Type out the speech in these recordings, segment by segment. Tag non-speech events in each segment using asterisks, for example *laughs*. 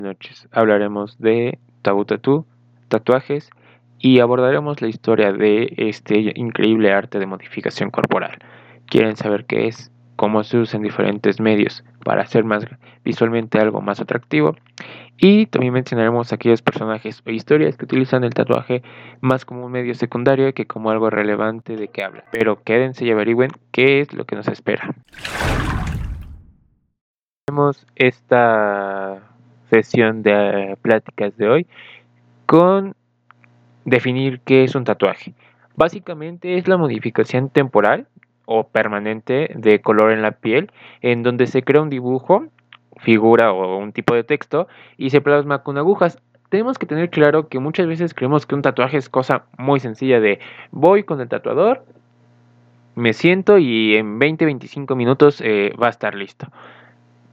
noches. Hablaremos de tabú tatú, tatuajes y abordaremos la historia de este increíble arte de modificación corporal. ¿Quieren saber qué es? ¿Cómo se usa en diferentes medios para hacer más visualmente algo más atractivo? Y también mencionaremos aquellos personajes o historias que utilizan el tatuaje más como un medio secundario que como algo relevante de qué habla. Pero quédense y averigüen qué es lo que nos espera. Tenemos esta sesión de pláticas de hoy con definir qué es un tatuaje. Básicamente es la modificación temporal o permanente de color en la piel en donde se crea un dibujo figura o un tipo de texto y se plasma con agujas. Tenemos que tener claro que muchas veces creemos que un tatuaje es cosa muy sencilla de voy con el tatuador, me siento y en 20-25 minutos eh, va a estar listo.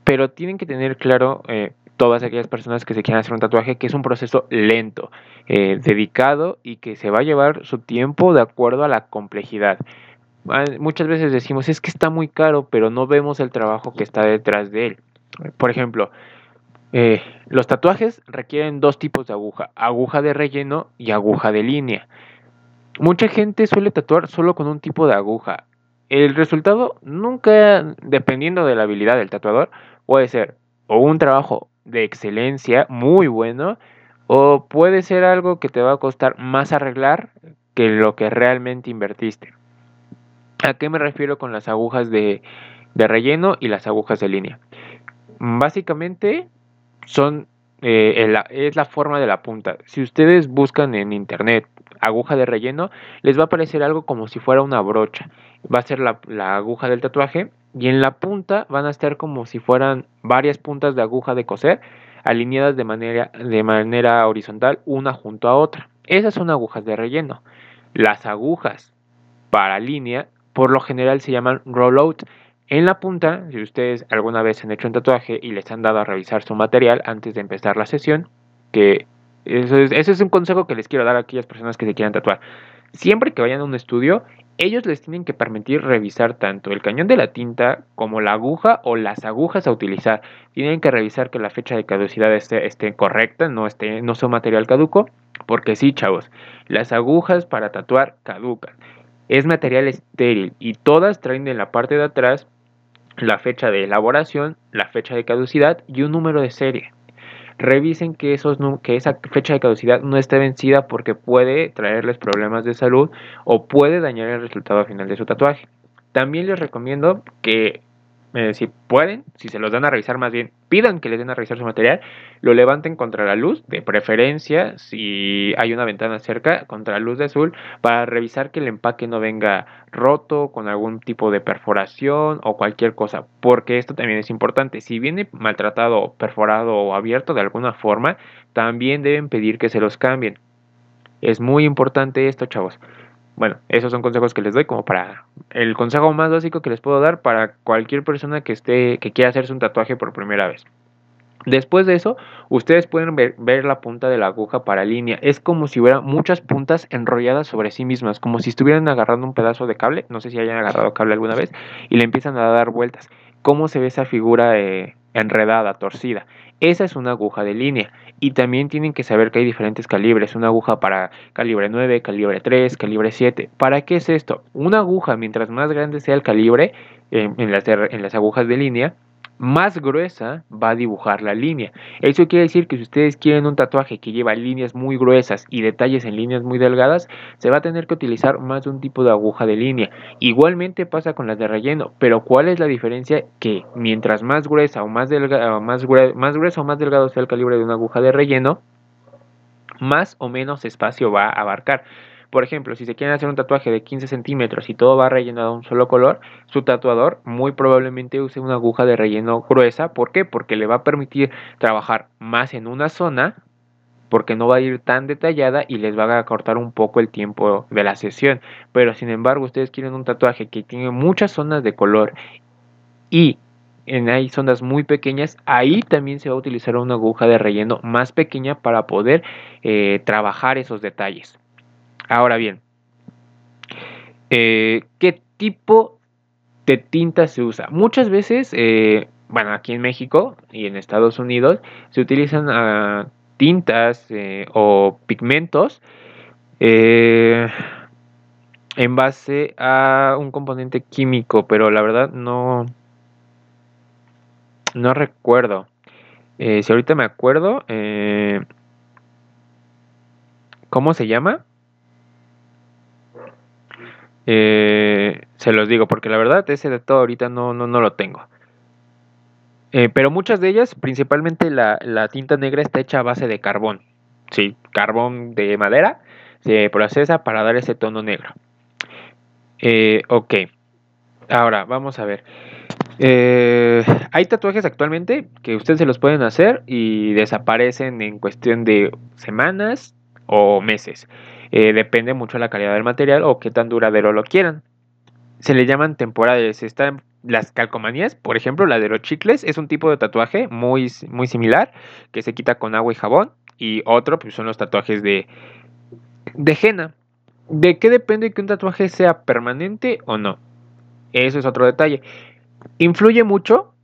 Pero tienen que tener claro eh, todas aquellas personas que se quieran hacer un tatuaje que es un proceso lento, eh, dedicado y que se va a llevar su tiempo de acuerdo a la complejidad. Ah, muchas veces decimos es que está muy caro, pero no vemos el trabajo que está detrás de él. Por ejemplo, eh, los tatuajes requieren dos tipos de aguja, aguja de relleno y aguja de línea. Mucha gente suele tatuar solo con un tipo de aguja. El resultado nunca, dependiendo de la habilidad del tatuador, puede ser o un trabajo de excelencia muy bueno o puede ser algo que te va a costar más arreglar que lo que realmente invertiste. ¿A qué me refiero con las agujas de, de relleno y las agujas de línea? Básicamente son eh, es la forma de la punta. Si ustedes buscan en internet aguja de relleno, les va a aparecer algo como si fuera una brocha. Va a ser la, la, aguja del tatuaje y en la punta van a estar como si fueran varias puntas de aguja de coser alineadas de manera, de manera horizontal una junto a otra. Esas son agujas de relleno. Las agujas para línea por lo general se llaman rollout en la punta, si ustedes alguna vez han hecho un tatuaje y les han dado a revisar su material antes de empezar la sesión, que eso es, ese es un consejo que les quiero dar a aquellas personas que se quieran tatuar. Siempre que vayan a un estudio, ellos les tienen que permitir revisar tanto el cañón de la tinta como la aguja o las agujas a utilizar. Tienen que revisar que la fecha de caducidad esté, esté correcta, no, esté, no sea material caduco, porque sí, chavos, las agujas para tatuar caducan. Es material estéril y todas traen en la parte de atrás la fecha de elaboración, la fecha de caducidad y un número de serie. Revisen que, esos, que esa fecha de caducidad no esté vencida porque puede traerles problemas de salud o puede dañar el resultado final de su tatuaje. También les recomiendo que eh, si pueden, si se los dan a revisar más bien, pidan que les den a revisar su material, lo levanten contra la luz, de preferencia, si hay una ventana cerca, contra la luz de azul, para revisar que el empaque no venga roto, con algún tipo de perforación o cualquier cosa, porque esto también es importante. Si viene maltratado, perforado o abierto de alguna forma, también deben pedir que se los cambien. Es muy importante esto, chavos. Bueno, esos son consejos que les doy como para el consejo más básico que les puedo dar para cualquier persona que esté que quiera hacerse un tatuaje por primera vez. Después de eso, ustedes pueden ver, la punta de la aguja para línea. Es como si hubiera muchas puntas enrolladas sobre sí mismas, como si estuvieran agarrando un pedazo de cable. No sé si hayan agarrado cable alguna vez y le empiezan a dar vueltas. ¿Cómo se ve esa figura eh, enredada, torcida? Esa es una aguja de línea. Y también tienen que saber que hay diferentes calibres. Una aguja para calibre 9, calibre 3, calibre 7. ¿Para qué es esto? Una aguja, mientras más grande sea el calibre eh, en, las, en las agujas de línea, más gruesa va a dibujar la línea. Eso quiere decir que si ustedes quieren un tatuaje que lleva líneas muy gruesas y detalles en líneas muy delgadas, se va a tener que utilizar más de un tipo de aguja de línea. Igualmente pasa con las de relleno, pero ¿cuál es la diferencia? Que mientras más gruesa o más, delgada, más, más gruesa o más delgado sea el calibre de una aguja de relleno, más o menos espacio va a abarcar. Por ejemplo, si se quieren hacer un tatuaje de 15 centímetros y todo va rellenado de un solo color, su tatuador muy probablemente use una aguja de relleno gruesa. ¿Por qué? Porque le va a permitir trabajar más en una zona porque no va a ir tan detallada y les va a cortar un poco el tiempo de la sesión. Pero sin embargo, ustedes quieren un tatuaje que tiene muchas zonas de color y en hay zonas muy pequeñas, ahí también se va a utilizar una aguja de relleno más pequeña para poder eh, trabajar esos detalles. Ahora bien, eh, ¿qué tipo de tinta se usa? Muchas veces eh, bueno, aquí en México y en Estados Unidos se utilizan ah, tintas eh, o pigmentos en base a un componente químico, pero la verdad no, no recuerdo. Si ahorita me acuerdo, ¿cómo se llama? Se los digo, porque la verdad ese de todo ahorita no, no, no lo tengo. Eh, pero muchas de ellas, principalmente la, tinta negra, está hecha a base de carbón. Sí, carbón de madera se procesa para dar ese tono negro. Eh, ok, ahora vamos a ver. Eh, hay tatuajes actualmente que ustedes se los pueden hacer y desaparecen en cuestión de semanas o meses. Depende mucho de la calidad del material o qué tan duradero lo quieran. Se le llaman temporales. Están las calcomanías, por ejemplo, la de los chicles, es un tipo de tatuaje muy, muy similar que se quita con agua y jabón. Y otro, pues son los tatuajes de, de henna. ¿De qué depende que un tatuaje sea permanente o no? Eso es otro detalle. Influye mucho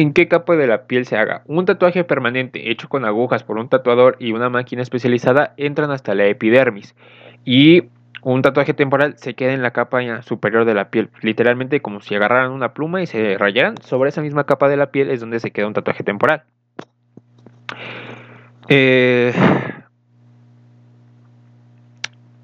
en qué capa de la piel se haga. Un tatuaje permanente hecho con agujas por un tatuador y una máquina especializada entran hasta la epidermis. Y un tatuaje temporal se queda en la capa superior de la piel, literalmente como si agarraran una pluma y se rayaran, sobre esa misma capa de la piel es donde se queda un tatuaje temporal. Eh,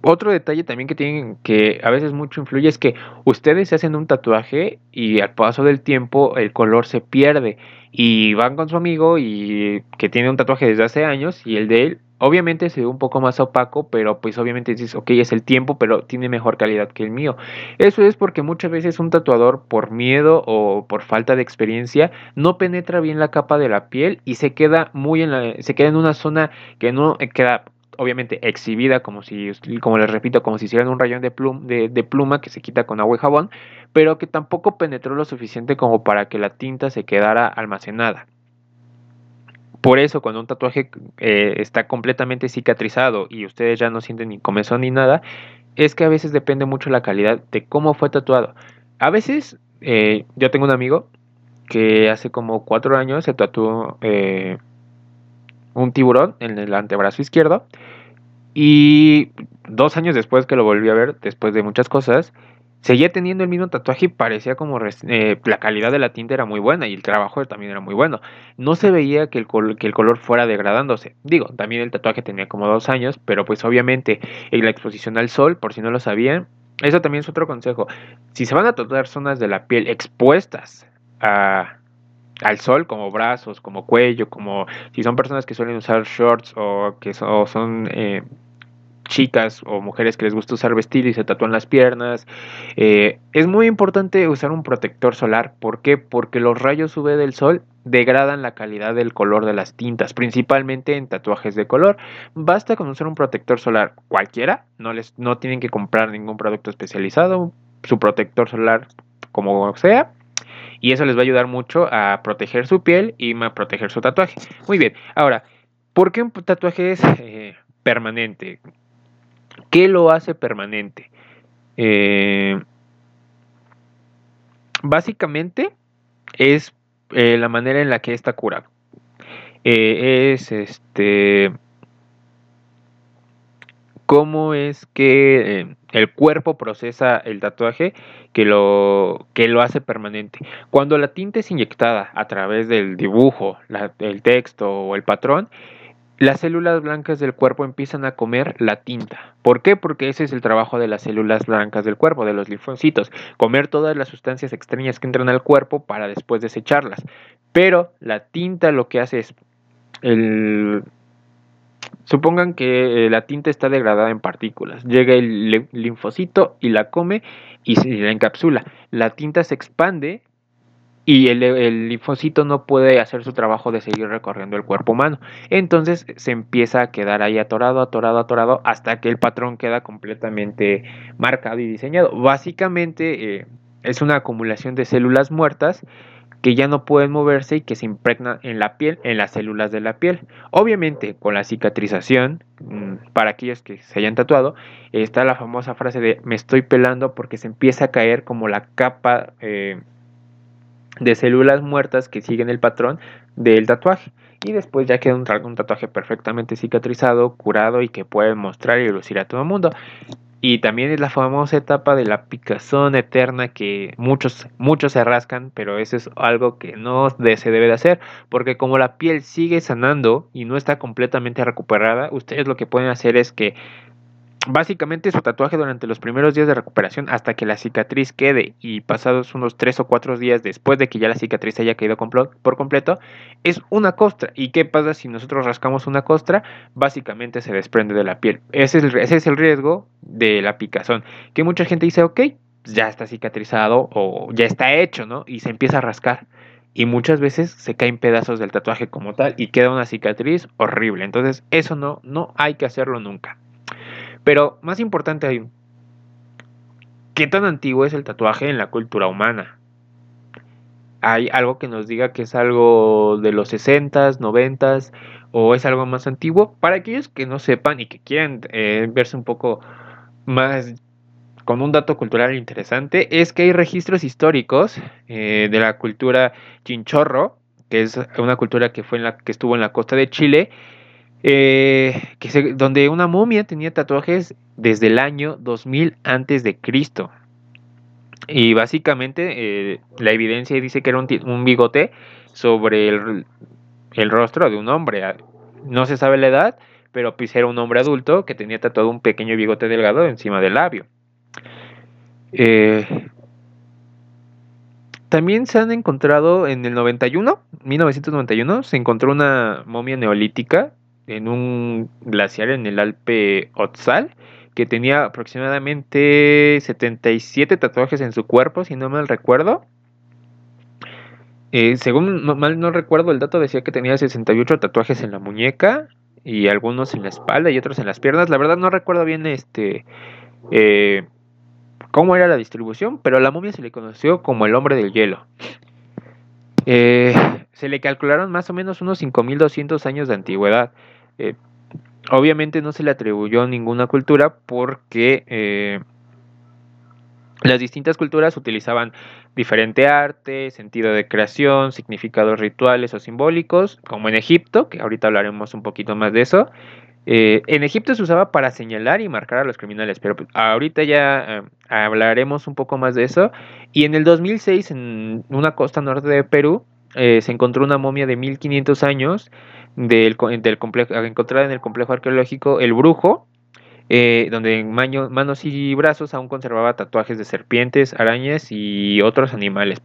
otro detalle también que tienen que a veces mucho influye es que ustedes se hacen un tatuaje y al paso del tiempo el color se pierde y van con su amigo y que tiene un tatuaje desde hace años y el de él Obviamente se ve un poco más opaco, pero pues obviamente dices, ok, es el tiempo, pero tiene mejor calidad que el mío. Eso es porque muchas veces un tatuador por miedo o por falta de experiencia no penetra bien la capa de la piel y se queda muy en la, se queda en una zona que no queda obviamente exhibida como si, como les repito, como si hicieran un rayón de, de, de pluma que se quita con agua y jabón, pero que tampoco penetró lo suficiente como para que la tinta se quedara almacenada. Por eso, cuando un tatuaje eh, está completamente cicatrizado y ustedes ya no sienten ni comezón ni nada, es que a veces depende mucho la calidad de cómo fue tatuado. A veces, eh, yo tengo un amigo que hace como cuatro años se tatuó eh, un tiburón en el antebrazo izquierdo y dos años después que lo volví a ver, después de muchas cosas, seguía teniendo el mismo tatuaje y parecía como eh, la calidad de la tinta era muy buena y el trabajo también era muy bueno. No se veía que el, que el color fuera degradándose. Digo, también el tatuaje tenía como dos años, pero pues obviamente en la exposición al sol, por si no lo sabían, eso también es otro consejo. Si se van a tatuar zonas de la piel expuestas al sol, como brazos, como cuello, como si son personas que suelen usar shorts o que son eh, chicas o mujeres que les gusta usar vestir y se tatúan las piernas. Eh, es muy importante usar un protector solar. ¿Por qué? Porque los rayos UV del sol degradan la calidad del color de las tintas, principalmente en tatuajes de color. Basta con usar un protector solar cualquiera, no, les, no tienen que comprar ningún producto especializado, su protector solar como sea. Y eso les va a ayudar mucho a proteger su piel y a proteger su tatuaje. Muy bien, ahora, ¿por qué un tatuaje es eh, permanente? ¿Qué lo hace permanente? Eh, básicamente es eh, la manera en la que está curado. Eh, es este cómo es que el cuerpo procesa el tatuaje que lo, que lo hace permanente. Cuando la tinta es inyectada a través del dibujo, el texto o el patrón, las células blancas del cuerpo empiezan a comer la tinta. ¿Por qué? Porque ese es el trabajo de las células blancas del cuerpo, de los linfocitos, comer todas las sustancias extrañas que entran al cuerpo para después desecharlas. Pero la tinta lo que hace es el Supongan que eh, la tinta está degradada en partículas. Llega el linfocito y la come y se la encapsula. La tinta se expande y el, linfocito no puede hacer su trabajo de seguir recorriendo el cuerpo humano. Entonces se empieza a quedar ahí atorado, atorado, atorado, hasta que el patrón queda completamente marcado y diseñado. Básicamente eh, es una acumulación de células muertas que ya no pueden moverse y que se impregnan en la piel, en las células de la piel. Obviamente, con la cicatrización, mm, para aquellos que se hayan tatuado, está la famosa frase de me estoy pelando porque se empieza a caer como la capa... Eh, de células muertas que siguen el patrón del tatuaje. Y después ya queda un, tatuaje perfectamente cicatrizado, curado y que puede mostrar y lucir a todo el mundo. Y también es la famosa etapa de la picazón eterna que muchos, muchos se rascan, pero eso es algo que no se debe de hacer, porque como la piel sigue sanando y no está completamente recuperada, ustedes lo que pueden hacer es que básicamente su tatuaje durante los primeros días de recuperación hasta que la cicatriz quede y pasados unos 3 o 4 días después de que ya la cicatriz haya caído por completo es una costra. ¿Y qué pasa si nosotros rascamos una costra? Básicamente se desprende de la piel. Ese es el, ese es el riesgo de la picazón. Que mucha gente dice, ok, ya está cicatrizado o ya está hecho, ¿no? Y se empieza a rascar. Y muchas veces se caen pedazos del tatuaje como tal y queda una cicatriz horrible. Entonces eso no, no hay que hacerlo nunca. Pero más importante hay, ¿qué tan antiguo es el tatuaje en la cultura humana? ¿Hay algo que nos diga que es algo de los 60s, 90s o es algo más antiguo? Para aquellos que no sepan y que quieran eh, verse un poco más con un dato cultural interesante, es que hay registros históricos eh, de la cultura chinchorro, que es una cultura que, fue en la, que estuvo en la costa de Chile, eh, que donde una momia tenía tatuajes desde el año 2000 antes de Cristo. Y básicamente eh, la evidencia dice que era un, bigote sobre el, rostro de un hombre. Ah, no se sabe la edad, pero pues era un hombre adulto que tenía tatuado un pequeño bigote delgado encima del labio. Eh, también se han encontrado en el 91, 1991, se encontró una momia neolítica en un glaciar en el Alpe Otzal que tenía aproximadamente 77 tatuajes en su cuerpo, si no mal recuerdo. Eh, según mal no recuerdo, el dato decía que tenía 68 tatuajes en la muñeca y algunos en la espalda y otros en las piernas. La verdad no recuerdo bien este eh, cómo era la distribución, pero a la momia se le conoció como el hombre del hielo. Eh, se le calcularon más o menos unos 5.200 años de antigüedad. Eh, obviamente no se le atribuyó ninguna cultura porque eh, las distintas culturas utilizaban diferente arte, sentido de creación, significados rituales o simbólicos, como en Egipto, que ahorita hablaremos un poquito más de eso. Eh, en Egipto se usaba para señalar y marcar a los criminales, pero ahorita ya hablaremos un poco más de eso. Y en el 2006, en una costa norte de Perú, se encontró una momia de 1500 años del, del complejo, encontrada en el complejo arqueológico El Brujo, eh, donde en manos y brazos aún conservaba tatuajes de serpientes, arañas y otros animales.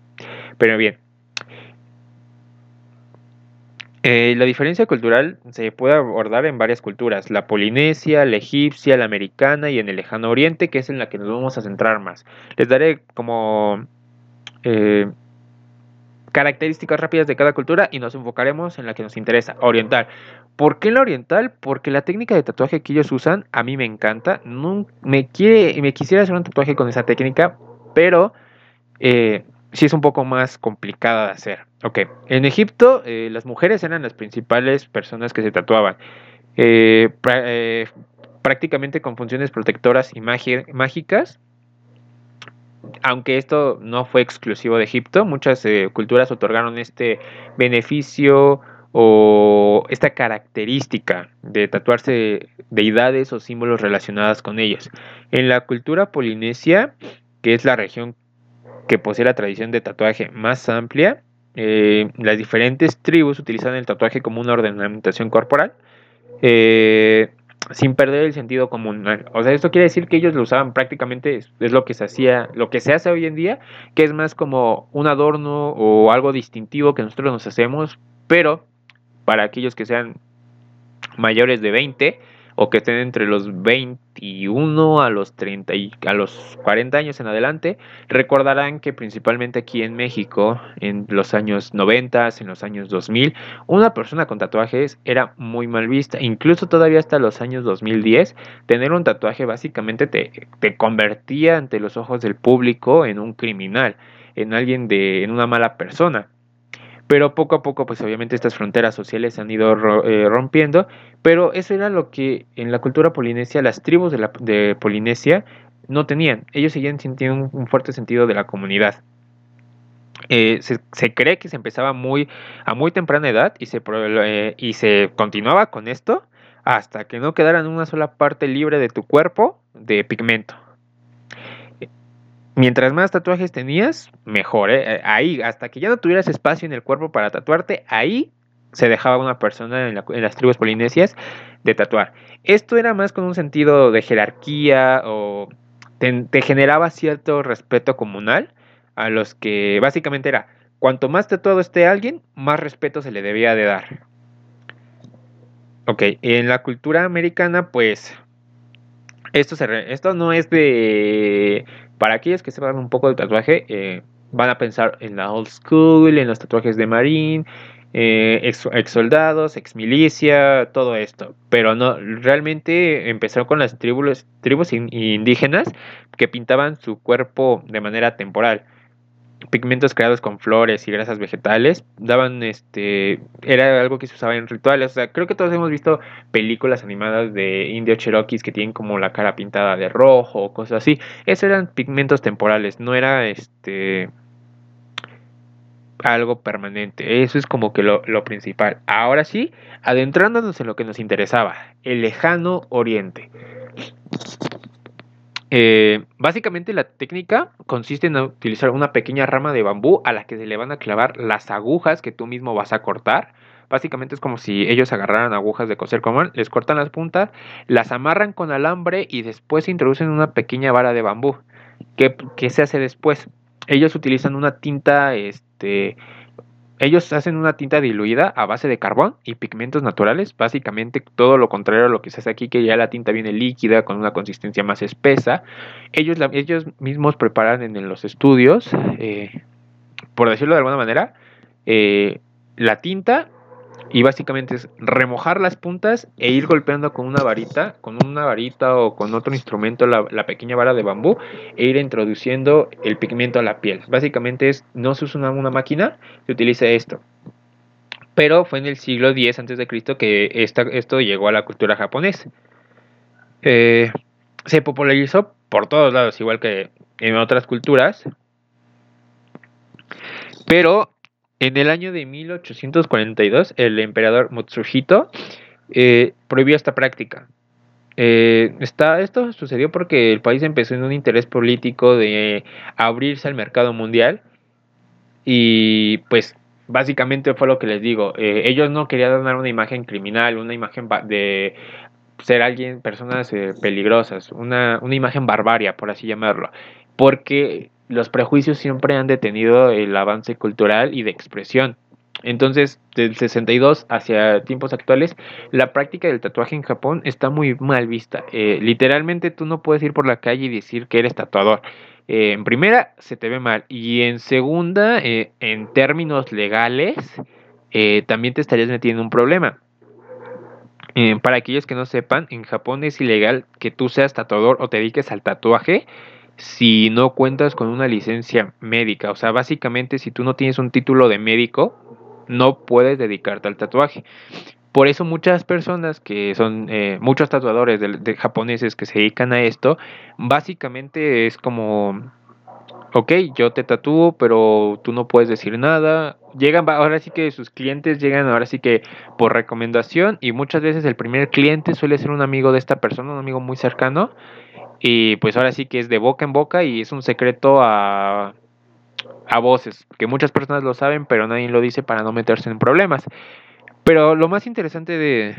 Pero bien, eh, la diferencia cultural se puede abordar en varias culturas, la polinesia, la egipcia, la americana y en el lejano oriente, que es en la que nos vamos a centrar más. Les daré como eh, características rápidas de cada cultura y nos enfocaremos en la que nos interesa, oriental. ¿Por qué la oriental? Porque la técnica de tatuaje que ellos usan a mí me encanta. Me, quiere, me quisiera hacer un tatuaje con esa técnica, pero eh, sí es un poco más complicada de hacer. Ok, en Egipto eh, las mujeres eran las principales personas que se tatuaban. Eh, prácticamente con funciones protectoras y mágicas aunque esto no fue exclusivo de Egipto, muchas eh, culturas otorgaron este beneficio o esta característica de tatuarse deidades o símbolos relacionados con ellas. En la cultura polinesia, que es la región que posee la tradición de tatuaje más amplia, eh, las diferentes tribus utilizan el tatuaje como una ornamentación corporal. Eh, sin perder el sentido común. O sea, esto quiere decir que ellos lo usaban prácticamente, es, lo que se hacía, lo que se hace hoy en día, que es más como un adorno o algo distintivo que nosotros nos hacemos, pero para aquellos que sean mayores de 20, o que estén entre los 21 a los 30 y a los 40 años en adelante, recordarán que principalmente aquí en México, en los años 90, en los años 2000, una persona con tatuajes era muy mal vista. Incluso todavía hasta los años 2010, tener un tatuaje básicamente te, te convertía ante los ojos del público en un criminal, en alguien de, en una mala persona pero poco a poco pues obviamente estas fronteras sociales se han ido eh, rompiendo, pero eso era lo que en la cultura polinesia las tribus de, la, de Polinesia no tenían, ellos seguían sintiendo un, fuerte sentido de la comunidad. eh, se, cree que se empezaba muy, a muy temprana edad y se, eh, y se continuaba con esto hasta que no quedara una sola parte libre de tu cuerpo de pigmento. Mientras más tatuajes tenías, mejor. ¿eh? Ahí, hasta que ya no tuvieras espacio en el cuerpo para tatuarte, ahí se dejaba una persona en, las tribus polinesias de tatuar. Esto era más con un sentido de jerarquía o te, generaba cierto respeto comunal a los que básicamente era, cuanto más tatuado esté alguien, más respeto se le debía de dar. Ok, en la cultura americana, pues, esto, se esto no es de... Para aquellos que sepan un poco de tatuaje, eh, van a pensar en la old school, en los tatuajes de marine, eh, ex, soldados, ex milicia, todo esto. Pero no, realmente empezó con las tribus, tribus indígenas que pintaban su cuerpo de manera temporal. Pigmentos creados con flores y grasas vegetales daban este era algo que se usaba en rituales, o sea, creo que todos hemos visto películas animadas de indios cherokees que tienen como la cara pintada de rojo o cosas así. Esos eran pigmentos temporales, no era este algo permanente. Eso es como que lo, principal. Ahora sí, adentrándonos en lo que nos interesaba, el lejano oriente. Eh, básicamente la técnica consiste en utilizar una pequeña rama de bambú a la que se le van a clavar las agujas que tú mismo vas a cortar. Básicamente es como si ellos agarraran agujas de coser común, les cortan las puntas, las amarran con alambre y después introducen una pequeña vara de bambú. ¿Qué, qué se hace después? Ellos utilizan una tinta este, ellos hacen una tinta diluida a base de carbón y pigmentos naturales, básicamente todo lo contrario a lo que se hace aquí, que ya la tinta viene líquida con una consistencia más espesa. Ellos, ellos mismos preparan en, los estudios, eh, por decirlo de alguna manera, eh, la tinta y básicamente es remojar las puntas e ir golpeando con una varita, con una varita o con otro instrumento, la, pequeña vara de bambú, e ir introduciendo el pigmento a la piel. Básicamente es, no se usa una, máquina, se utiliza esto. Pero fue en el siglo X a.C. que esto llegó a la cultura japonesa. Eh, se popularizó por todos lados, igual que en otras culturas. Pero en el año de 1842, el emperador Mutsuhito eh, prohibió esta práctica. Eh, esto sucedió porque el país empezó en un interés político de abrirse al mercado mundial y pues básicamente fue lo que les digo. Eh, ellos no querían dar una imagen criminal, una imagen de ser alguien, personas peligrosas, una, una imagen barbaria, por así llamarlo, porque los prejuicios siempre han detenido el avance cultural y de expresión. Entonces, del 62 hacia tiempos actuales, la práctica del tatuaje en Japón está muy mal vista. Eh, literalmente tú no puedes ir por la calle y decir que eres tatuador. Eh, en primera, se te ve mal. Y en segunda, eh, en términos legales, también te estarías metiendo en un problema. para aquellos que no sepan, en Japón es ilegal que tú seas tatuador o te dediques al tatuaje si no cuentas con una licencia médica. O sea, básicamente si tú no tienes un título de médico, no puedes dedicarte al tatuaje. Por eso muchas personas que son, eh, muchos tatuadores de, japoneses que se dedican a esto, básicamente es como, ok, yo te tatúo, pero tú no puedes decir nada. Llegan, ahora sí que sus clientes llegan ahora sí que por recomendación y muchas veces el primer cliente suele ser un amigo de esta persona, un amigo muy cercano y pues ahora sí que es de boca en boca y es un secreto a, a voces, que muchas personas lo saben, pero nadie lo dice para no meterse en problemas. Pero lo más interesante de,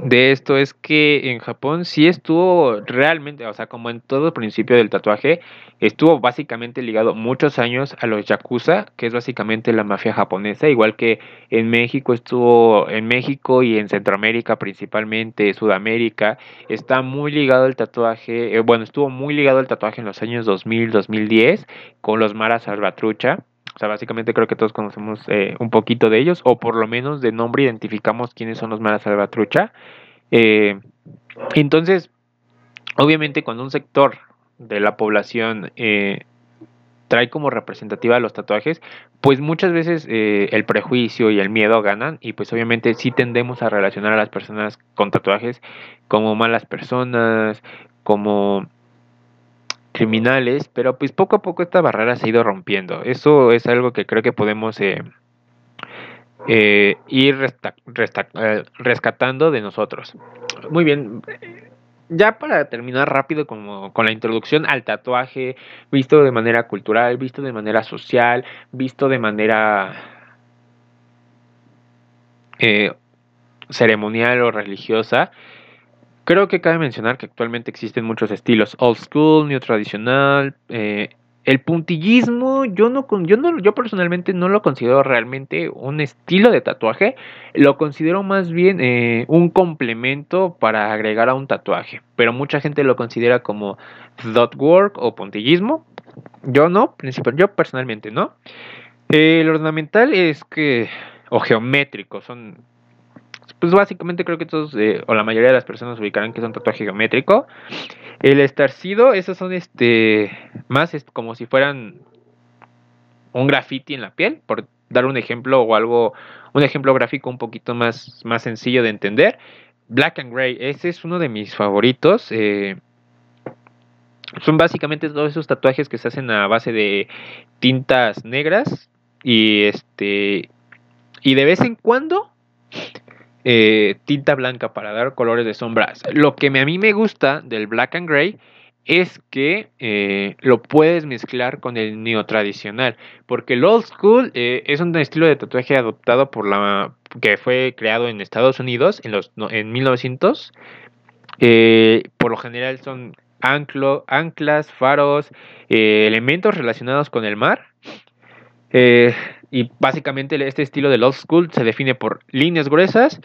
de esto es que en Japón sí estuvo realmente, o sea, como en todo el principio del tatuaje, estuvo básicamente ligado muchos años a los yakuza, que es básicamente la mafia japonesa, igual que en México estuvo, en México y en Centroamérica principalmente, Sudamérica, está muy ligado el tatuaje, eh, bueno, estuvo muy ligado el tatuaje en los años 2000, 2010 con los Maras Salvatrucha o sea, básicamente creo que todos conocemos eh, un poquito de ellos, o por lo menos de nombre identificamos quiénes son los Mara Salvatrucha. Eh, entonces, obviamente cuando un sector de la población eh, trae como representativa los tatuajes, pues muchas veces el prejuicio y el miedo ganan y pues obviamente sí tendemos a relacionar a las personas con tatuajes como malas personas, como criminales, pero pues poco a poco esta barrera se ha ido rompiendo. Eso es algo que creo que podemos eh, eh, ir rescatando de nosotros. Muy bien, ya para terminar rápido como con la introducción al tatuaje, visto de manera cultural, visto de manera social, visto de manera eh, ceremonial o religiosa, creo que cabe mencionar que actualmente existen muchos estilos, old school, new tradicional, eh, el puntillismo, yo no, yo no, yo personalmente no lo considero realmente un estilo de tatuaje, lo considero más bien eh, un complemento para agregar a un tatuaje, pero mucha gente lo considera como dot work o puntillismo. Yo no, yo personalmente no. el ornamental es que, o geométrico, son, pues básicamente creo que todos, eh, o la mayoría de las personas ubicarán que es un tatuaje geométrico. El estarcido, esos son este más como si fueran un graffiti en la piel, por dar un ejemplo o algo, un ejemplo gráfico un poquito más, más sencillo de entender. Black and Gray, ese es uno de mis favoritos. Eh, son básicamente todos esos tatuajes que se hacen a base de tintas negras y este y de vez en cuando eh, tinta blanca para dar colores de sombras. Lo que a mí me gusta del black and gray es que eh, lo puedes mezclar con el neo tradicional, porque el old school eh, es un estilo de tatuaje adoptado por la que fue creado en Estados Unidos en los en 1900. por lo general son anclo, anclas, faros, elementos relacionados con el mar. Y básicamente este estilo del old school se define por líneas gruesas,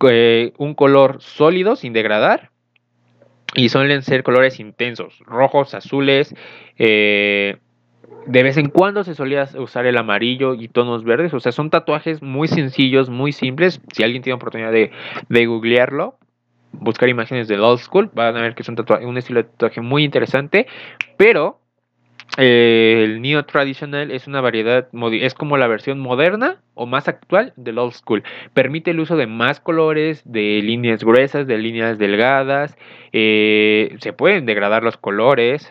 un color sólido sin degradar y suelen ser colores intensos, rojos, azules. Eh, de vez en cuando se solía usar el amarillo y tonos verdes. O sea, son tatuajes muy sencillos, muy simples. Si alguien tiene oportunidad de, de googlearlo, buscar imágenes del old school, van a ver que es un, tatuaje, un estilo de tatuaje muy interesante. Pero el neo tradicional es una variedad, es como la versión moderna o más actual del old school. Permite el uso de más colores, de líneas gruesas, de líneas delgadas. Eh, se pueden degradar los colores.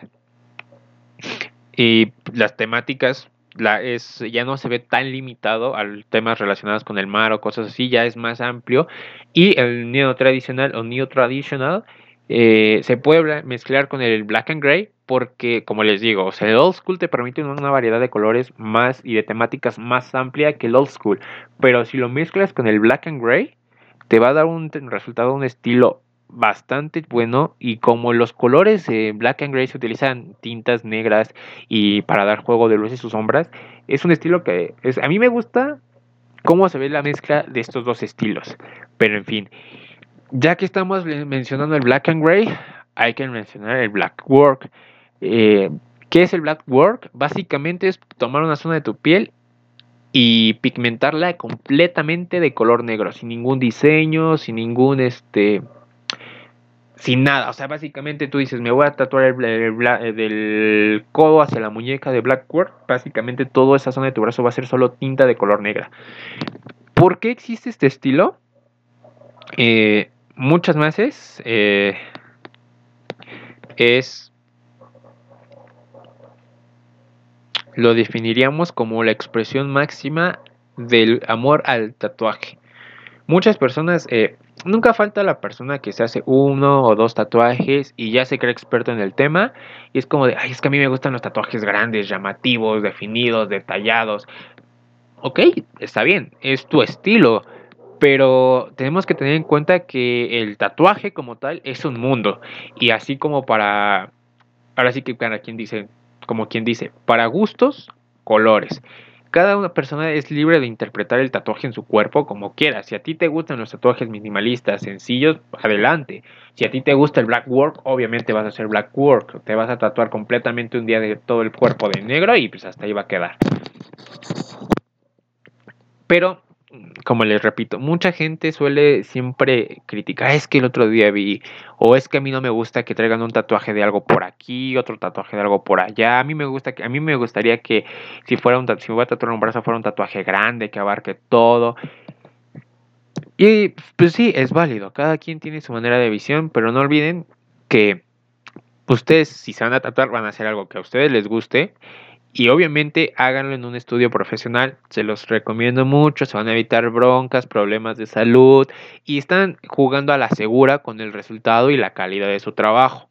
Y las temáticas ya no se ve tan limitado a temas relacionados con el mar o cosas así, ya es más amplio. Y el neo tradicional o neo traditional eh, se puede mezclar con el black and gray porque, como les digo, o sea, el old school te permite una variedad de colores más y de temáticas más amplia que el old school. Pero si lo mezclas con el black and gray, te va a dar un resultado, un estilo bastante bueno y como los colores black and gray se utilizan tintas negras y para dar juego de luces y sombras es un estilo que es, a mí me gusta cómo se ve la mezcla de estos dos estilos pero en fin ya que estamos mencionando el black and gray hay que mencionar el black work eh, ¿Qué es el black work? Básicamente es tomar una zona de tu piel y pigmentarla completamente de color negro, sin ningún diseño, sin ningún este sin nada, o sea, básicamente tú dices, me voy a tatuar el, del codo hacia la muñeca de black work, básicamente toda esa zona de tu brazo va a ser solo tinta de color negra. ¿Por qué existe este estilo? Eh, muchas veces eh, es lo definiríamos como la expresión máxima del amor al tatuaje. Muchas personas, eh, nunca falta la persona que se hace uno o dos tatuajes y ya se cree experto en el tema y es como de, ay, es que a mí me gustan los tatuajes grandes, llamativos, definidos, detallados. Ok, está bien, es tu estilo, pero tenemos que tener en cuenta que el tatuaje como tal es un mundo y así como para, ahora sí que para quien dice, como quien dice, para gustos, colores. Cada una persona es libre de interpretar el tatuaje en su cuerpo como quiera. Si a ti te gustan los tatuajes minimalistas, sencillos, adelante. Si a ti te gusta el black work, obviamente vas a hacer black work. Te vas a tatuar completamente un día de todo el cuerpo de negro y pues hasta ahí va a quedar. Pero como les repito, mucha gente suele siempre criticar, es que el otro día vi, o es que a mí no me gusta que traigan un tatuaje de algo por aquí, otro tatuaje de algo por allá. A mí me gusta que, a mí me gustaría que si fuera un si me voy a tatuar un brazo fuera un tatuaje grande, que abarque todo. Y pues sí, es válido, cada quien tiene su manera de visión, pero no olviden que ustedes si se van a tatuar van a hacer algo que a ustedes les guste y obviamente háganlo en un estudio profesional, se los recomiendo mucho, se van a evitar broncas, problemas de salud y están jugando a la segura con el resultado y la calidad de su trabajo.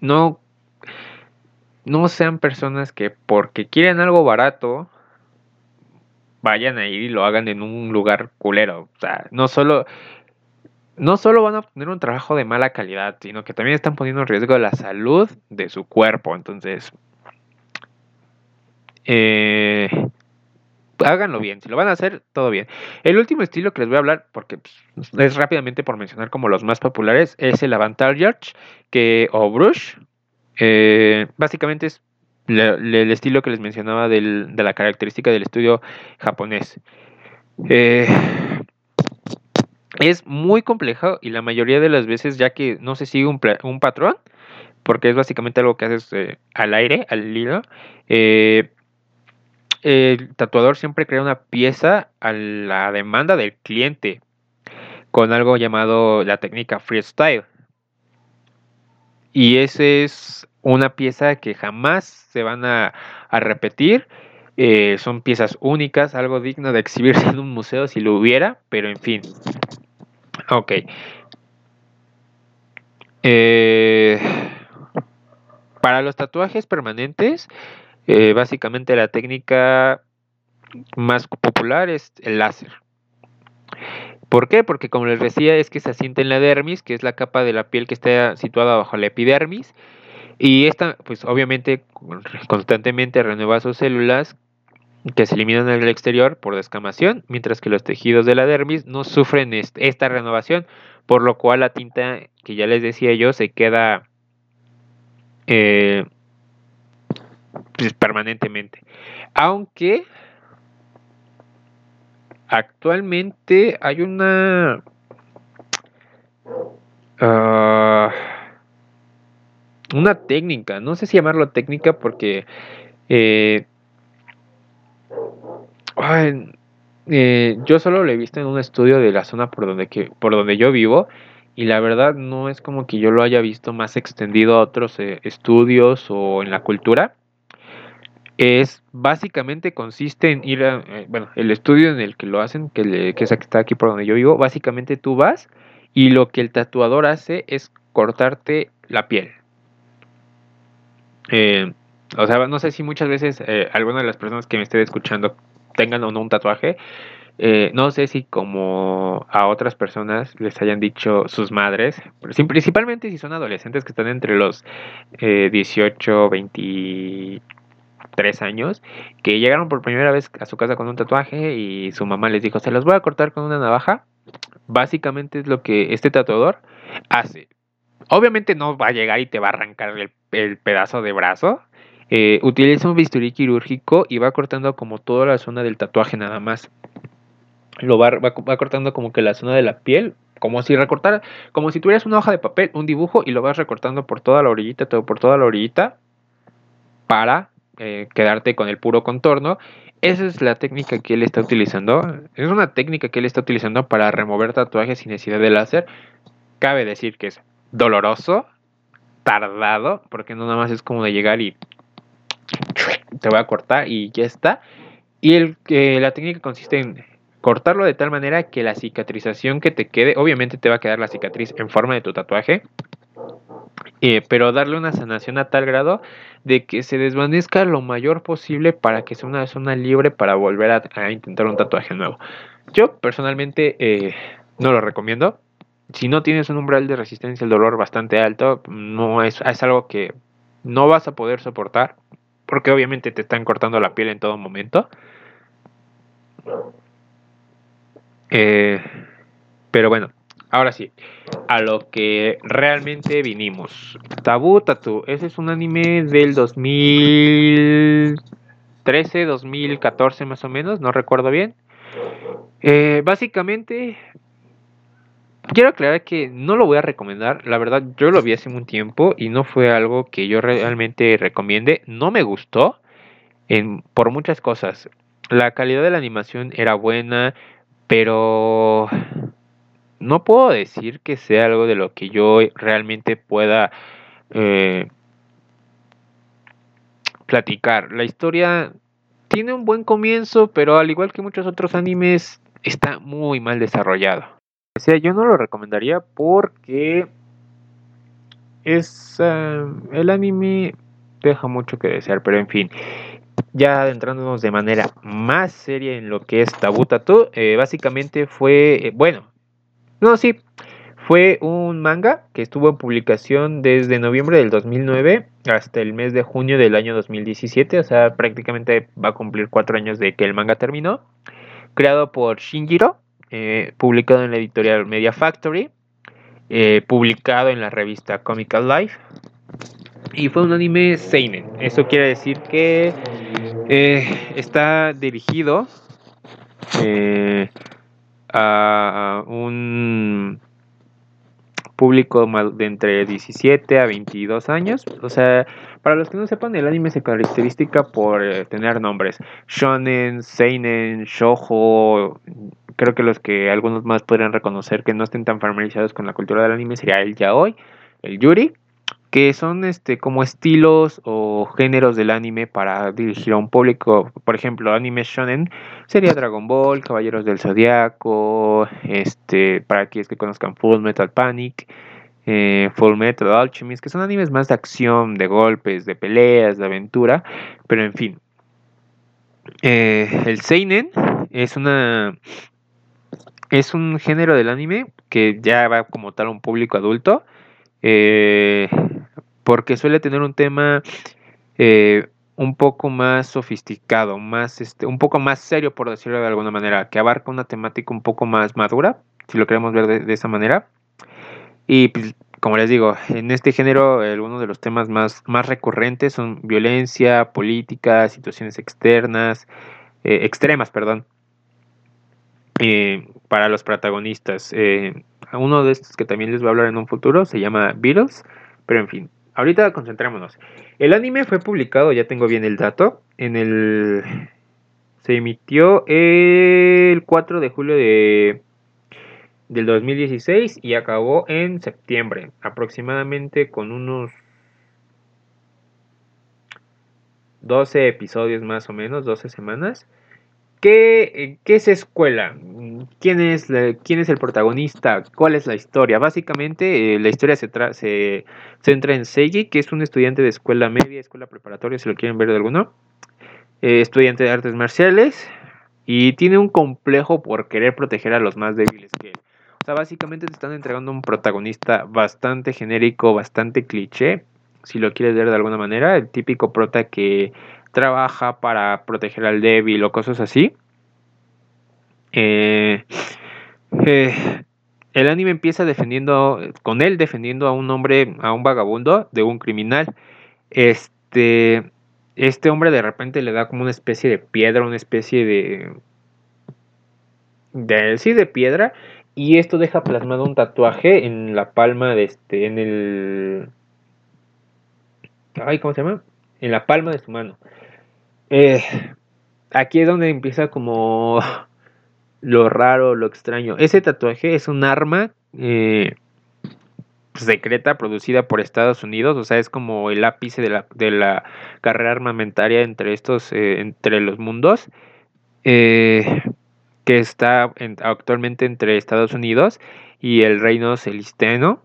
No, no sean personas que porque quieren algo barato vayan a ir y lo hagan en un lugar culero. O sea, no solo, no solo van a obtener un trabajo de mala calidad, sino que también están poniendo en riesgo la salud de su cuerpo. Entonces, eh, háganlo bien, si lo van a hacer, todo bien. El último estilo que les voy a hablar, porque pues, es rápidamente por mencionar como los más populares, es el Avant-Garde que, o Brush. Eh, básicamente es el estilo que les mencionaba de la característica del estudio japonés. Eh, es muy complejo y la mayoría de las veces, ya que no se sigue un, un patrón, porque es básicamente algo que haces al aire, al hilo, eh, el tatuador siempre crea una pieza a la demanda del cliente con algo llamado la técnica freestyle. Y esa es una pieza que jamás se van a, repetir. Eh, son piezas únicas, algo digno de exhibirse en un museo si lo hubiera, pero en fin. Ok. Eh, para los tatuajes permanentes, eh, básicamente la técnica más popular es el láser. ¿Por qué? Porque como les decía es que se asienta en la dermis, que es la capa de la piel que está situada bajo la epidermis, y esta pues obviamente constantemente renueva sus células que se eliminan el exterior por descamación, mientras que los tejidos de la dermis no sufren esta renovación, por lo cual la tinta que ya les decía yo se queda eh, pues, permanentemente. Aunque actualmente hay una... Ah, una técnica, no sé si llamarlo técnica porque eh, eh, yo solo lo he visto en un estudio de la zona por donde, que, por donde yo vivo y la verdad no es como que yo lo haya visto más extendido a otros eh, estudios o en la cultura es básicamente consiste en ir a, eh, bueno, el estudio en el que lo hacen, que, le, que está aquí por donde yo vivo, básicamente tú vas y lo que el tatuador hace es cortarte la piel. Eh, o sea, no sé si muchas veces eh, alguna de las personas que me estén escuchando tengan o no un tatuaje. no sé si como a otras personas les hayan dicho sus madres, principalmente si son adolescentes que están entre los 18, 20 tres años, que llegaron por primera vez a su casa con un tatuaje y su mamá les dijo, se los voy a cortar con una navaja. Básicamente es lo que este tatuador hace. Obviamente no va a llegar y te va a arrancar el, pedazo de brazo. Eh, utiliza un bisturí quirúrgico y va cortando como toda la zona del tatuaje nada más. Lo va, va, cortando como que la zona de la piel, como si recortara, como si tuvieras una hoja de papel, un dibujo y lo vas recortando por toda la orillita, todo por toda la orillita para eh, quedarte con el puro contorno. Esa es la técnica que él está utilizando. Es una técnica que él está utilizando para remover tatuajes sin necesidad de láser. Cabe decir que es doloroso, tardado, porque no nada más es como de llegar y te voy a cortar y ya está. Y el, que la técnica consiste en cortarlo de tal manera que la cicatrización que te quede, obviamente te va a quedar la cicatriz en forma de tu tatuaje, eh, pero darle una sanación a tal grado de que se desvanezca lo mayor posible para que sea una zona libre para volver a, intentar un tatuaje nuevo. Yo personalmente eh, no lo recomiendo. Si no tienes un umbral de resistencia al dolor bastante alto, no es, algo que no vas a poder soportar, porque obviamente te están cortando la piel en todo momento. Eh, pero bueno, Ahora sí, a lo que realmente vinimos. Tabu Tattoo, ese es un anime del 2013, 2014 más o menos, no recuerdo bien. Eh, básicamente, quiero aclarar que no lo voy a recomendar. La verdad, yo lo vi hace un tiempo y no fue algo que yo realmente recomiende. No me gustó en, por muchas cosas. La calidad de la animación era buena, pero no puedo decir que sea algo de lo que yo realmente pueda eh, platicar. La historia tiene un buen comienzo, pero al igual que muchos otros animes, está muy mal desarrollado. O sea, yo no lo recomendaría porque es eh, el anime deja mucho que desear, pero en fin, ya adentrándonos de manera más seria en lo que es Tabutatu, eh, básicamente fue, bueno, no, sí, fue un manga que estuvo en publicación desde noviembre del 2009 hasta el mes de junio del año 2017, o sea, prácticamente va a cumplir cuatro años de que el manga terminó. Creado por Shinjiro, eh, publicado en la editorial Media Factory, eh, publicado en la revista Comical Life. Y fue un anime Seinen. Eso quiere decir que eh, está dirigido a un público de entre 17 a 22 años. O sea, para los que no sepan, el anime se caracteriza por eh, tener nombres shonen, seinen, shoujo. Creo que los que algunos más podrían reconocer que no estén tan familiarizados con la cultura del anime sería el yaoi, el yuri que son este como estilos o géneros del anime para dirigir a un público, por ejemplo, anime shonen sería Dragon Ball, Caballeros del Zodiaco, este para aquellos que conozcan Full Metal Panic, eh, Full Metal Alchemist, que son animes más de acción, de golpes, de peleas, de aventura, pero en fin. Eh, el seinen es una es un género del anime que ya va como tal a un público adulto. Eh, porque suele tener un tema eh, un poco más sofisticado, más este, un poco más serio, por decirlo de alguna manera, que abarca una temática un poco más madura, si lo queremos ver de, esa manera. Y pues, como les digo, en este género, uno de los temas más, más recurrentes son violencia, política, situaciones externas, eh, extremas, perdón, eh, para los protagonistas. uno de estos que también les voy a hablar en un futuro se llama Beatles, pero en fin, ahorita concentrémonos. El anime fue publicado, ya tengo bien el dato, en el... Se emitió el 4 de julio de, del 2016 y acabó en septiembre, aproximadamente con unos 12 episodios más o menos, 12 semanas. ¿Qué, ¿Qué, es escuela? ¿Quién es, ¿Quién es el protagonista? ¿Cuál es la historia? Básicamente eh, la historia se, se centra en Seiji, que es un estudiante de escuela media, escuela preparatoria, si lo quieren ver de alguno. Eh, estudiante de artes marciales y tiene un complejo por querer proteger a los más débiles que él. O sea, básicamente te están entregando un protagonista bastante genérico, bastante cliché, si lo quieres ver de alguna manera. El típico prota que trabaja para proteger al débil o cosas así. Eh, eh, el anime empieza defendiendo, con él defendiendo a un hombre, a un vagabundo de un criminal. Este, este hombre de repente le da como una especie de piedra, una especie de, de sí, de piedra. Y esto deja plasmado un tatuaje en la palma de este, en el, ay, ¿cómo se llama? En la palma de su mano. Eh, aquí es donde empieza como *laughs* lo raro, lo extraño. Ese tatuaje es un arma eh, secreta producida por Estados Unidos, o sea, es como el ápice de la, carrera armamentaria entre estos, eh, entre los mundos, que está actualmente entre Estados Unidos y el reino celisteno.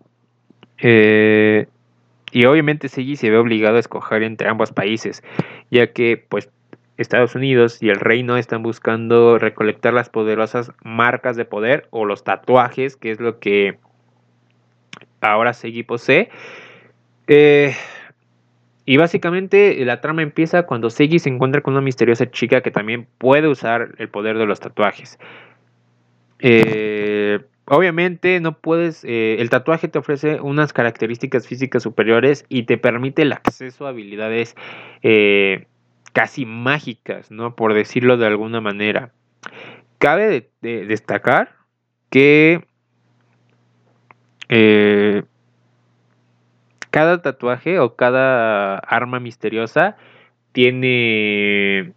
Y obviamente Seiji se ve obligado a escoger entre ambos países ya que pues Estados Unidos y el reino están buscando recolectar las poderosas marcas de poder o los tatuajes, que es lo que ahora Segi posee. Eh, y básicamente la trama empieza cuando Segi se encuentra con una misteriosa chica que también puede usar el poder de los tatuajes. Eh, obviamente no puedes, eh, el tatuaje te ofrece unas características físicas superiores y te permite el acceso a habilidades eh, casi mágicas, ¿no? Por decirlo de alguna manera. Cabe destacar que eh, cada tatuaje o cada arma misteriosa tiene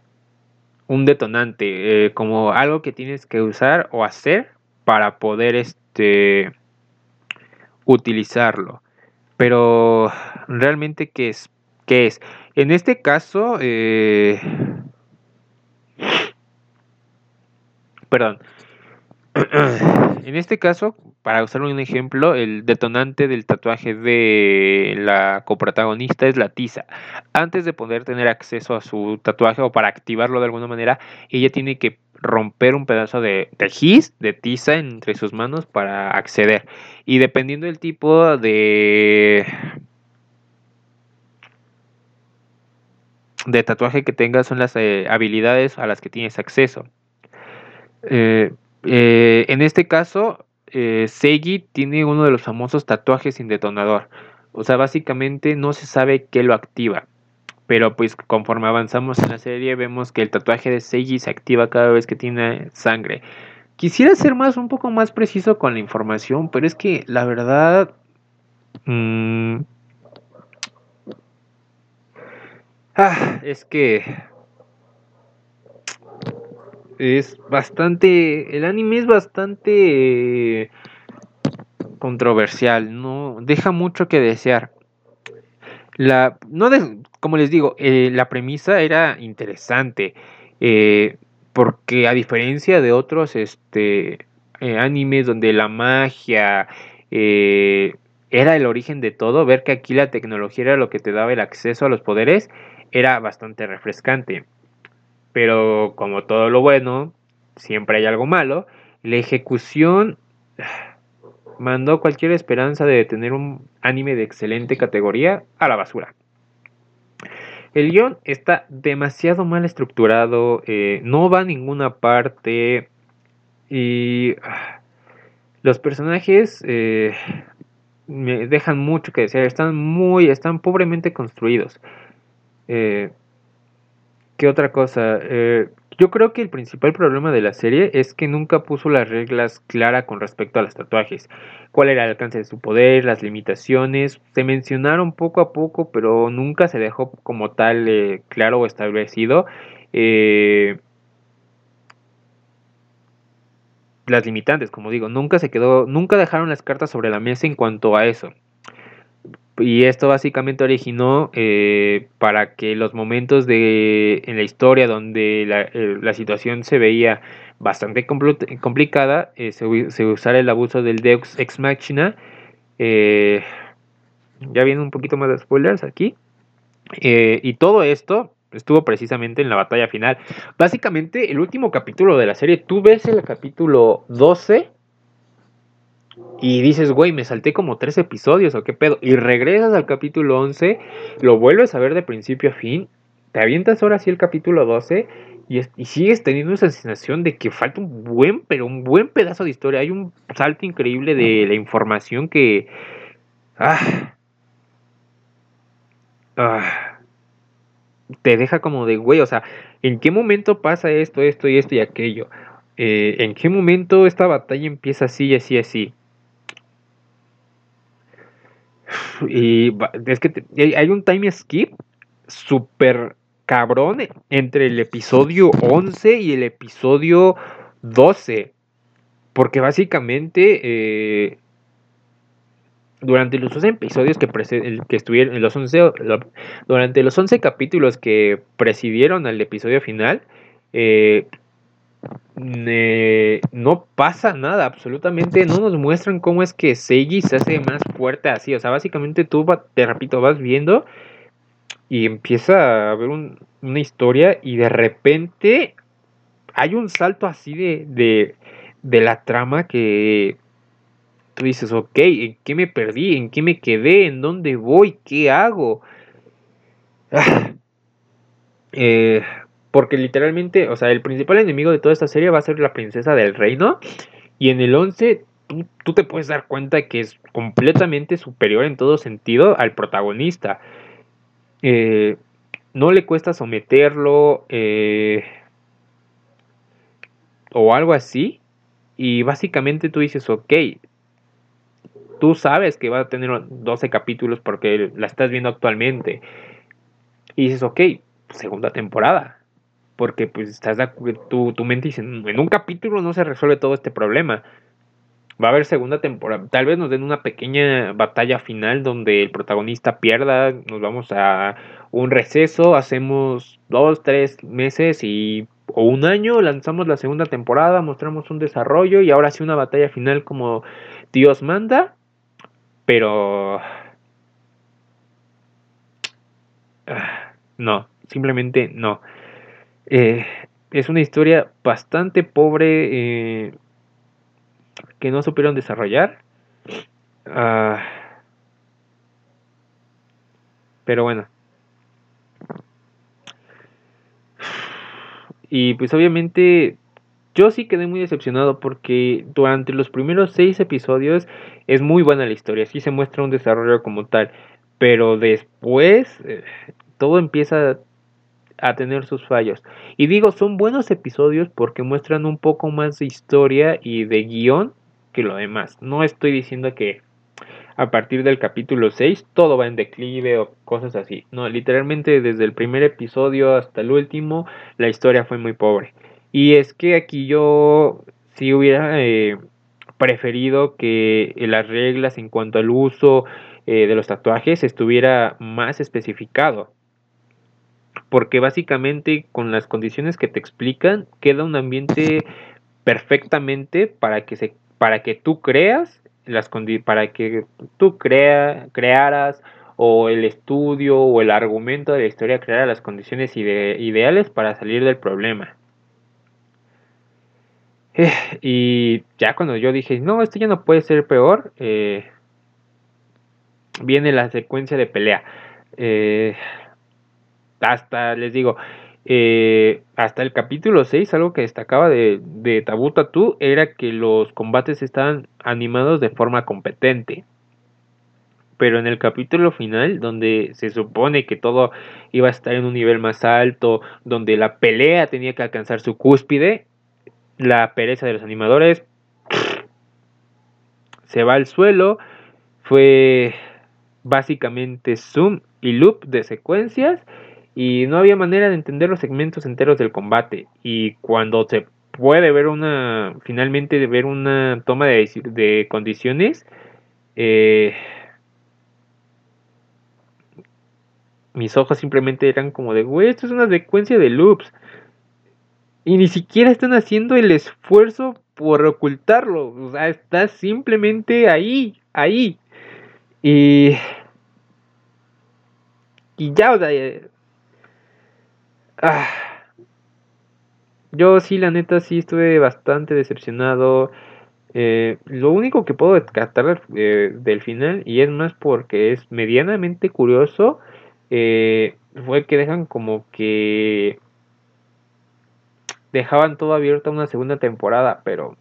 un detonante, como algo que tienes que usar o hacer para poder este, utilizarlo. Pero realmente, ¿qué es? ¿Qué es? En este caso, eh, perdón. *clears throat* En este caso, para usar un ejemplo, el detonante del tatuaje de la coprotagonista es la tiza. Antes de poder tener acceso a su tatuaje o para activarlo de alguna manera, ella tiene que romper un pedazo de, de de tiza entre sus manos para acceder. Y dependiendo del tipo de tatuaje que tengas son las eh, habilidades a las que tienes acceso. Eh, eh, en este caso, Seigi tiene uno de los famosos tatuajes sin detonador. O sea, básicamente no se sabe qué lo activa. Pero pues conforme avanzamos en la serie vemos que el tatuaje de Seigi se activa cada vez que tiene sangre. Quisiera ser más, un poco más preciso con la información, pero es que la verdad... Mm, ah, es que es bastante, el anime es bastante controversial, no deja mucho que desear. La, no como les digo, eh, la premisa era interesante, eh, porque a diferencia de otros este, eh, animes donde la magia era el origen de todo, ver que aquí la tecnología era lo que te daba el acceso a los poderes, era bastante refrescante. Pero como todo lo bueno, siempre hay algo malo. La ejecución mandó cualquier esperanza de tener un anime de excelente categoría a la basura. El guion está demasiado mal estructurado, eh, no va a ninguna parte y ah, los personajes eh, me dejan mucho que decir, están muy, están pobremente construidos. Eh, ¿Qué otra cosa? Yo creo que el principal problema de la serie es que nunca puso las reglas claras con respecto a los tatuajes. ¿Cuál era el alcance de su poder? Las limitaciones. Se mencionaron poco a poco, pero nunca se dejó como tal eh, claro o establecido. Eh, las limitantes, como digo, nunca se quedó, nunca dejaron las cartas sobre la mesa en cuanto a eso. Y esto básicamente originó eh, para que los momentos de, en la historia donde la, eh, situación se veía bastante complicada, eh, se, usara el abuso del Deus Ex Machina. ya viene un poquito más de spoilers aquí. y todo esto estuvo precisamente en la batalla final. Básicamente, el último capítulo de la serie, tú ves el capítulo 12 y dices, güey, me salté como tres episodios o qué pedo. Y regresas al capítulo 11, lo vuelves a ver de principio a fin, te avientas ahora sí el capítulo 12 y, sigues teniendo esa sensación de que falta un buen, pero un buen pedazo de historia. Hay un salto increíble de la información que... Ah, ah, te deja como de, güey, o sea, ¿en qué momento pasa esto, esto y esto y aquello? Eh, ¿En qué momento esta batalla empieza así y así, así? Y es que hay un time skip súper cabrón entre el episodio 11 y el episodio 12. Porque básicamente eh, durante los 11 episodios que, que estuvieron, los 11, durante los 11 capítulos que presidieron al episodio final, eh, no pasa nada, absolutamente no nos muestran cómo es que Seiji se hace más fuerte así, o sea, básicamente tú, te repito, vas viendo y empieza a ver una historia y de repente hay un salto así de, de, la trama que tú dices, ok, ¿en qué me perdí? ¿En qué me quedé? ¿En dónde voy? ¿Qué hago? Ah, eh, porque literalmente, o sea, el principal enemigo de toda esta serie va a ser la princesa del reino. Y en el 11 tú, te puedes dar cuenta que es completamente superior en todo sentido al protagonista. Eh, no le cuesta someterlo eh, o algo así. Y básicamente tú dices, ok, tú sabes que va a tener 12 capítulos porque la estás viendo actualmente. Y dices, ok, segunda temporada porque pues estás tu, tu mente dice, en un capítulo no se resuelve todo este problema. va a haber segunda temporada. Tal vez nos den una pequeña batalla final donde el protagonista pierda, nos vamos a un receso, hacemos dos, tres meses y o un año, lanzamos la segunda temporada, mostramos un desarrollo y ahora sí una batalla final como Dios manda, pero ah, no, simplemente no. Eh, es una historia bastante pobre eh, que no supieron desarrollar. Ah, pero bueno. Y pues obviamente yo sí quedé muy decepcionado porque durante los primeros seis episodios es muy buena la historia, sí se muestra un desarrollo como tal, pero después eh, todo empieza a tener sus fallos. Y digo, son buenos episodios porque muestran un poco más de historia y de guion que lo demás. No estoy diciendo que a partir del capítulo 6 todo va en declive o cosas así. No, literalmente desde el primer episodio hasta el último la historia fue muy pobre. Y es que aquí yo sí hubiera eh, preferido que las reglas en cuanto al uso eh, de los tatuajes estuviera más especificado porque básicamente con las condiciones que te explican queda un ambiente perfectamente para que se para que tú creas las para que tú crea, crearas o el estudio o el argumento de la historia creara las condiciones ideales para salir del problema. y ya cuando yo dije, no, esto ya no puede ser peor, eh, viene la secuencia de pelea. Eh, hasta les digo, eh, hasta el capítulo 6, algo que destacaba de, de Tabú Tattoo era que los combates estaban animados de forma competente. Pero en el capítulo final, donde se supone que todo iba a estar en un nivel más alto, donde la pelea tenía que alcanzar su cúspide, la pereza de los animadores se va al suelo. Fue básicamente zoom y loop de secuencias y no había manera de entender los segmentos enteros del combate. Y cuando se puede ver una finalmente ver una toma de, de condiciones eh, mis ojos simplemente eran como de güey esto es una secuencia de loops y ni siquiera están haciendo el esfuerzo por ocultarlo. O sea está simplemente ahí ahí. Y y ya o sea Ah. Yo sí, la neta, sí estuve bastante decepcionado. Eh, lo único que puedo descartar eh, del final, y es más porque es medianamente curioso, eh, fue que dejan como que dejaban todo abierto una segunda temporada, pero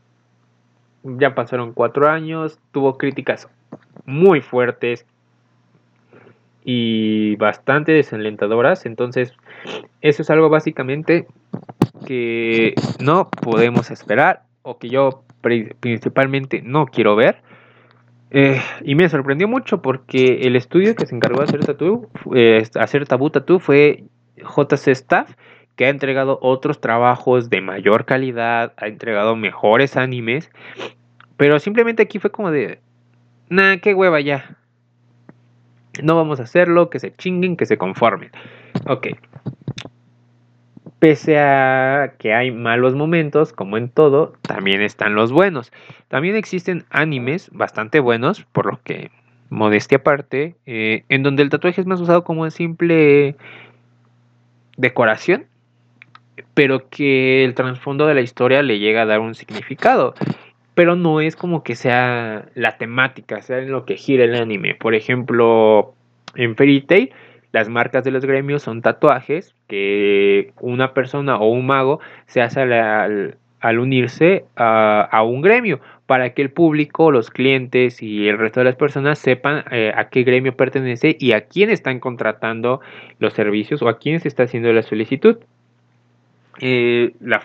ya pasaron cuatro años, tuvo críticas muy fuertes y bastante desalentadoras, entonces eso es algo básicamente que no podemos esperar o que yo principalmente no quiero ver. Eh, y me sorprendió mucho porque el estudio que se encargó de hacer, tatu, eh, hacer Tabú Tattoo fue JC Staff, que ha entregado otros trabajos de mayor calidad, ha entregado mejores animes, pero simplemente aquí fue como de, nah, qué hueva ya. No vamos a hacerlo, que se chinguen, que se conformen. Ok, pese a que hay malos momentos, como en todo, también están los buenos. También existen animes bastante buenos, por lo que, modestia aparte, eh, en donde el tatuaje es más usado como simple decoración, pero que el trasfondo de la historia le llega a dar un significado. Pero no es como que sea la temática, sea en lo que gira el anime. Por ejemplo, en Fairy Tail las marcas de los gremios son tatuajes que una persona o un mago se hace al, unirse a, un gremio para que el público, los clientes y el resto de las personas sepan eh, a qué gremio pertenece y a quién están contratando los servicios o a quién se está haciendo la solicitud. Eh, la,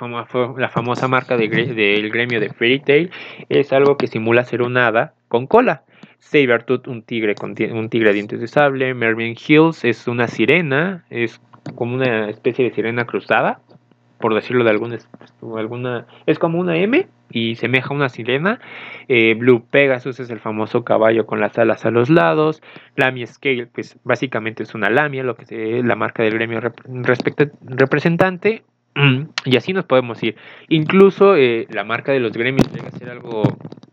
la, famosa marca del gremio de Fairy Tail es algo que simula ser un hada con cola. Sabertooth, un tigre con un tigre de dientes de sable. Mervyn Hills es una sirena, es como una especie de sirena cruzada, por decirlo de alguna, es como una M, y semeja a una sirena. Eh, Blue Pegasus es el famoso caballo con las alas a los lados. Lamia Scale, pues básicamente es una lamia, lo que es la marca del gremio representante. Y así nos podemos ir. Incluso eh, la marca de los gremios llega a ser algo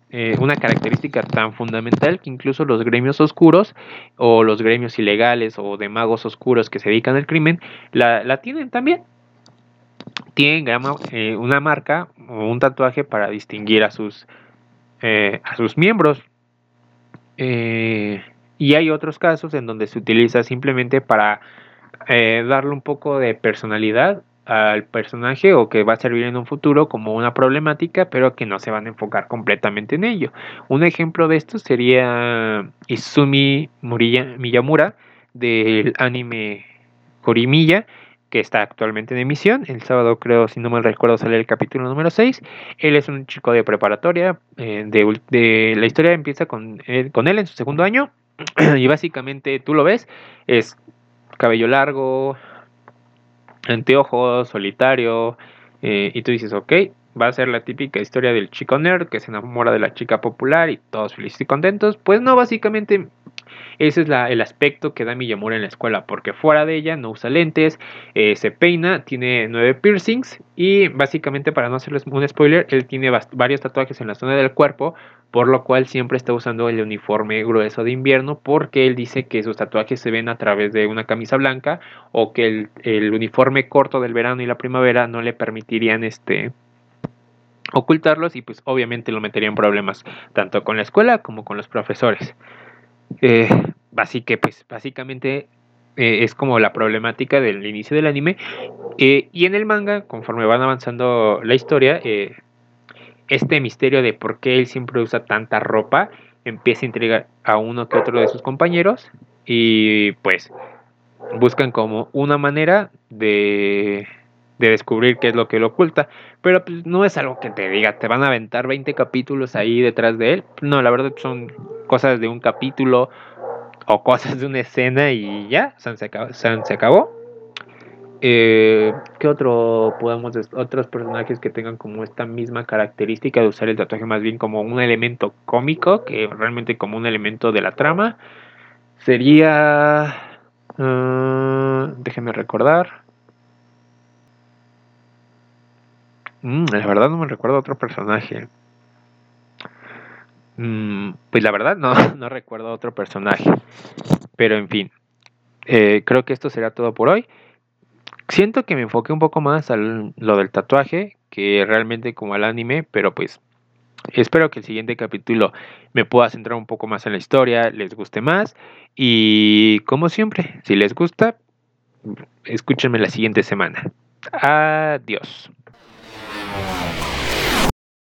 eh, una característica tan fundamental que incluso los gremios oscuros o los gremios ilegales o de magos oscuros que se dedican al crimen la, tienen también. Tienen eh, una marca o un tatuaje para distinguir a sus, eh, a sus miembros. y hay otros casos en donde se utiliza simplemente para darle un poco de personalidad al personaje o que va a servir en un futuro como una problemática, pero que no se van a enfocar completamente en ello. Un ejemplo de esto sería Izumi Miyamura del anime Horimiya, que está actualmente en emisión. El sábado creo, si no me recuerdo, sale el capítulo número 6. Él es un chico de preparatoria. Eh, de, la historia empieza con con él en su segundo año. *clears throat* y básicamente tú lo ves, es cabello largo, anteojos, solitario, eh, y tú dices, ok, va a ser la típica historia del chico nerd que se enamora de la chica popular y todos felices y contentos. Pues no, básicamente ese es el aspecto que da Miyamura en la escuela, porque fuera de ella no usa lentes, eh, se peina, tiene nueve piercings y básicamente para no hacerles un spoiler, él tiene varios tatuajes en la zona del cuerpo, por lo cual siempre está usando el uniforme grueso de invierno porque él dice que sus tatuajes se ven a través de una camisa blanca o que el, uniforme corto del verano y la primavera no le permitirían este ocultarlos y pues obviamente lo metería en problemas tanto con la escuela como con los profesores. Eh, así que pues básicamente eh, es como la problemática del inicio del anime. Eh, y en el manga conforme van avanzando la historia eh, este misterio de por qué él siempre usa tanta ropa empieza a intrigar a uno que otro de sus compañeros y pues buscan como una manera de de descubrir qué es lo que lo oculta. Pero pues, no es algo que te diga, te van a aventar 20 capítulos ahí detrás de él. No, la verdad son cosas de un capítulo o cosas de una escena y ya, se, acabó. Se acabó. Eh, ¿Qué otro podemos otros personajes que tengan como esta misma característica de usar el tatuaje más bien como un elemento cómico que realmente como un elemento de la trama? Sería, uh, déjenme recordar. Mm, la verdad no me recuerdo otro personaje. Mm, pues la verdad no, *laughs* no recuerdo otro personaje. Pero en fin, eh, creo que esto será todo por hoy. Siento que me enfoqué un poco más a lo del tatuaje que realmente como al anime, pero pues espero que el siguiente capítulo me pueda centrar un poco más en la historia, les guste más y como siempre, si les gusta, escúchenme la siguiente semana. Adiós.